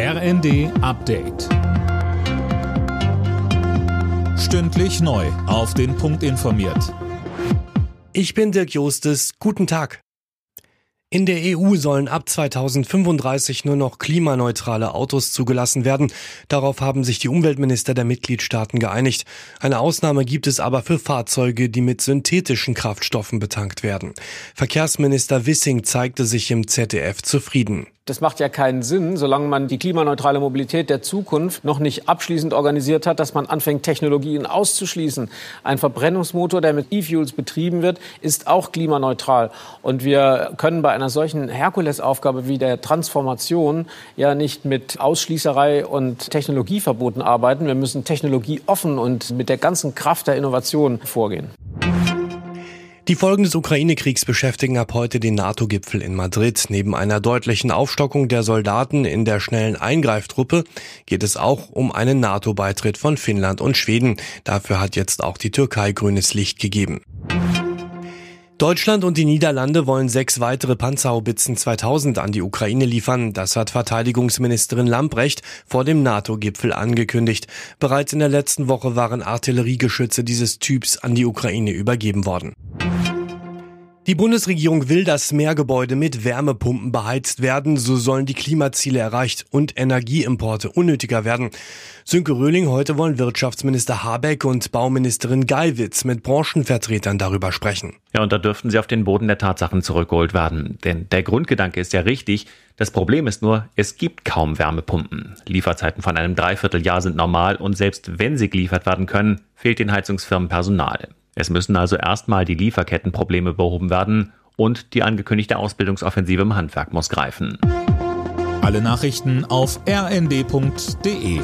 RND Update. Stündlich neu. Auf den Punkt informiert. Ich bin Dirk Jostes. Guten Tag. In der EU sollen ab 2035 nur noch klimaneutrale Autos zugelassen werden. Darauf haben sich die Umweltminister der Mitgliedstaaten geeinigt. Eine Ausnahme gibt es aber für Fahrzeuge, die mit synthetischen Kraftstoffen betankt werden. Verkehrsminister Wissing zeigte sich im ZDF zufrieden. Das macht ja keinen Sinn, solange man die klimaneutrale Mobilität der Zukunft noch nicht abschließend organisiert hat, dass man anfängt, Technologien auszuschließen. Ein Verbrennungsmotor, der mit E-Fuels betrieben wird, ist auch klimaneutral. Und wir können bei einer solchen Herkulesaufgabe wie der Transformation ja nicht mit Ausschließerei und Technologieverboten arbeiten. Wir müssen technologieoffen und mit der ganzen Kraft der Innovation vorgehen. Die Folgen des Ukraine-Kriegs beschäftigen ab heute den NATO-Gipfel in Madrid. Neben einer deutlichen Aufstockung der Soldaten in der schnellen Eingreiftruppe geht es auch um einen NATO-Beitritt von Finnland und Schweden. Dafür hat jetzt auch die Türkei grünes Licht gegeben. Deutschland und die Niederlande wollen sechs weitere Panzerhaubitzen 2000 an die Ukraine liefern. Das hat Verteidigungsministerin Lamprecht vor dem NATO-Gipfel angekündigt. Bereits in der letzten Woche waren Artilleriegeschütze dieses Typs an die Ukraine übergeben worden. Die Bundesregierung will, dass mehr Gebäude mit Wärmepumpen beheizt werden. So sollen die Klimaziele erreicht und Energieimporte unnötiger werden. Sönke Röhling, heute wollen Wirtschaftsminister Habeck und Bauministerin Geiwitz mit Branchenvertretern darüber sprechen. Ja, und da dürften sie auf den Boden der Tatsachen zurückgeholt werden. Denn der Grundgedanke ist ja richtig. Das Problem ist nur, es gibt kaum Wärmepumpen. Lieferzeiten von einem Dreivierteljahr sind normal und selbst wenn sie geliefert werden können, fehlt den Heizungsfirmen Personal. Es müssen also erstmal die Lieferkettenprobleme behoben werden und die angekündigte Ausbildungsoffensive im Handwerk muss greifen. Alle Nachrichten auf rnd.de